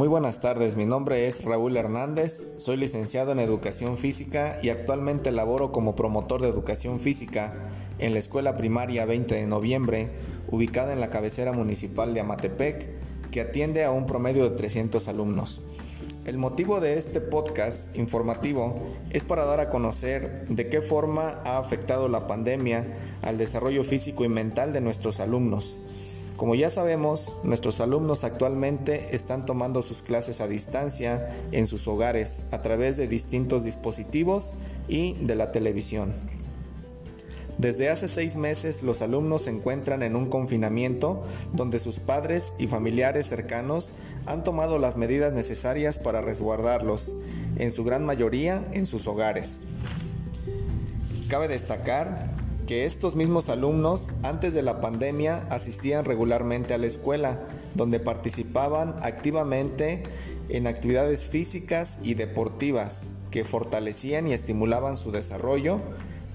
Muy buenas tardes, mi nombre es Raúl Hernández, soy licenciado en Educación Física y actualmente laboro como promotor de Educación Física en la Escuela Primaria 20 de Noviembre, ubicada en la cabecera municipal de Amatepec, que atiende a un promedio de 300 alumnos. El motivo de este podcast informativo es para dar a conocer de qué forma ha afectado la pandemia al desarrollo físico y mental de nuestros alumnos como ya sabemos, nuestros alumnos actualmente están tomando sus clases a distancia en sus hogares a través de distintos dispositivos y de la televisión. Desde hace seis meses los alumnos se encuentran en un confinamiento donde sus padres y familiares cercanos han tomado las medidas necesarias para resguardarlos, en su gran mayoría en sus hogares. Cabe destacar que estos mismos alumnos antes de la pandemia asistían regularmente a la escuela, donde participaban activamente en actividades físicas y deportivas que fortalecían y estimulaban su desarrollo,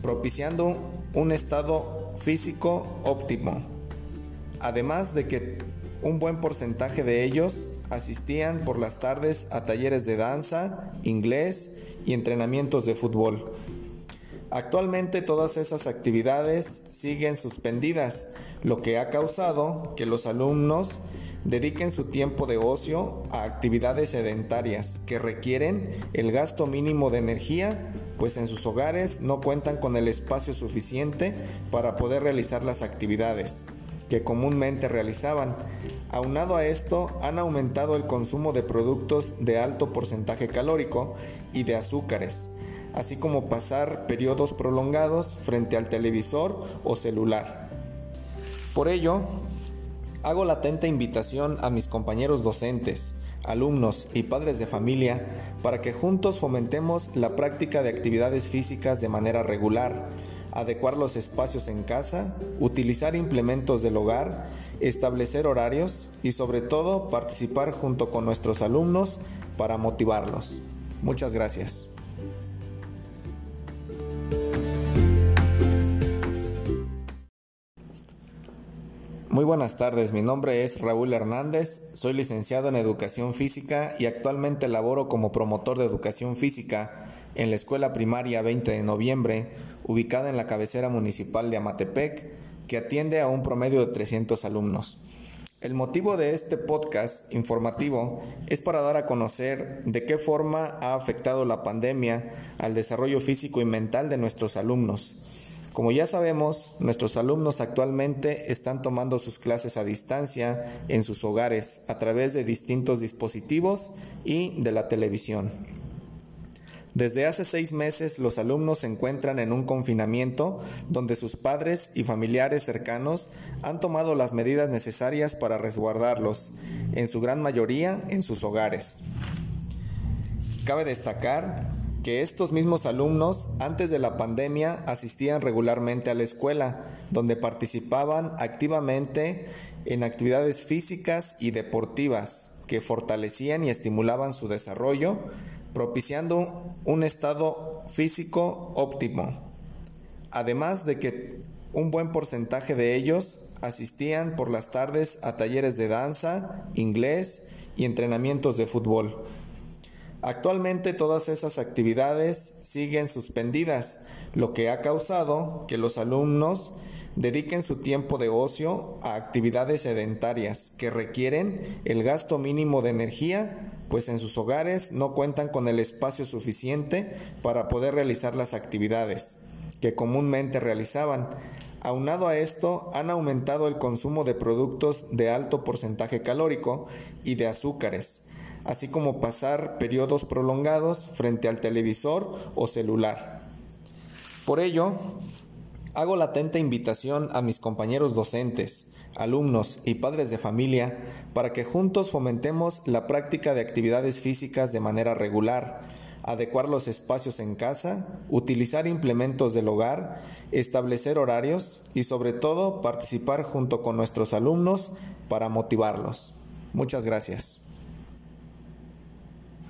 propiciando un estado físico óptimo. Además de que un buen porcentaje de ellos asistían por las tardes a talleres de danza, inglés y entrenamientos de fútbol. Actualmente todas esas actividades siguen suspendidas, lo que ha causado que los alumnos dediquen su tiempo de ocio a actividades sedentarias que requieren el gasto mínimo de energía, pues en sus hogares no cuentan con el espacio suficiente para poder realizar las actividades que comúnmente realizaban. Aunado a esto, han aumentado el consumo de productos de alto porcentaje calórico y de azúcares, así como pasar periodos prolongados frente al televisor o celular. Por ello, hago la atenta invitación a mis compañeros docentes, alumnos y padres de familia para que juntos fomentemos la práctica de actividades físicas de manera regular, adecuar los espacios en casa, utilizar implementos del hogar, establecer horarios y sobre todo participar junto con nuestros alumnos para motivarlos. Muchas gracias. Muy buenas tardes, mi nombre es Raúl Hernández, soy licenciado en Educación Física y actualmente laboro como promotor de Educación Física en la Escuela Primaria 20 de Noviembre, ubicada en la cabecera municipal de Amatepec, que atiende a un promedio de 300 alumnos. El motivo de este podcast informativo es para dar a conocer de qué forma ha afectado la pandemia al desarrollo físico y mental de nuestros alumnos como ya sabemos, nuestros alumnos actualmente están tomando sus clases a distancia en sus hogares a través de distintos dispositivos y de la televisión. Desde hace seis meses los alumnos se encuentran en un confinamiento donde sus padres y familiares cercanos han tomado las medidas necesarias para resguardarlos, en su gran mayoría en sus hogares. Cabe destacar que estos mismos alumnos antes de la pandemia asistían regularmente a la escuela, donde participaban activamente en actividades físicas y deportivas que fortalecían y estimulaban su desarrollo, propiciando un estado físico óptimo. Además de que un buen porcentaje de ellos asistían por las tardes a talleres de danza, inglés y entrenamientos de fútbol. Actualmente todas esas actividades siguen suspendidas, lo que ha causado que los alumnos dediquen su tiempo de ocio a actividades sedentarias que requieren el gasto mínimo de energía, pues en sus hogares no cuentan con el espacio suficiente para poder realizar las actividades que comúnmente realizaban. Aunado a esto, han aumentado el consumo de productos de alto porcentaje calórico y de azúcares, así como pasar periodos prolongados frente al televisor o celular. Por ello, hago la atenta invitación a mis compañeros docentes, alumnos y padres de familia para que juntos fomentemos la práctica de actividades físicas de manera regular, adecuar los espacios en casa, utilizar implementos del hogar, establecer horarios y sobre todo participar junto con nuestros alumnos para motivarlos. Muchas gracias.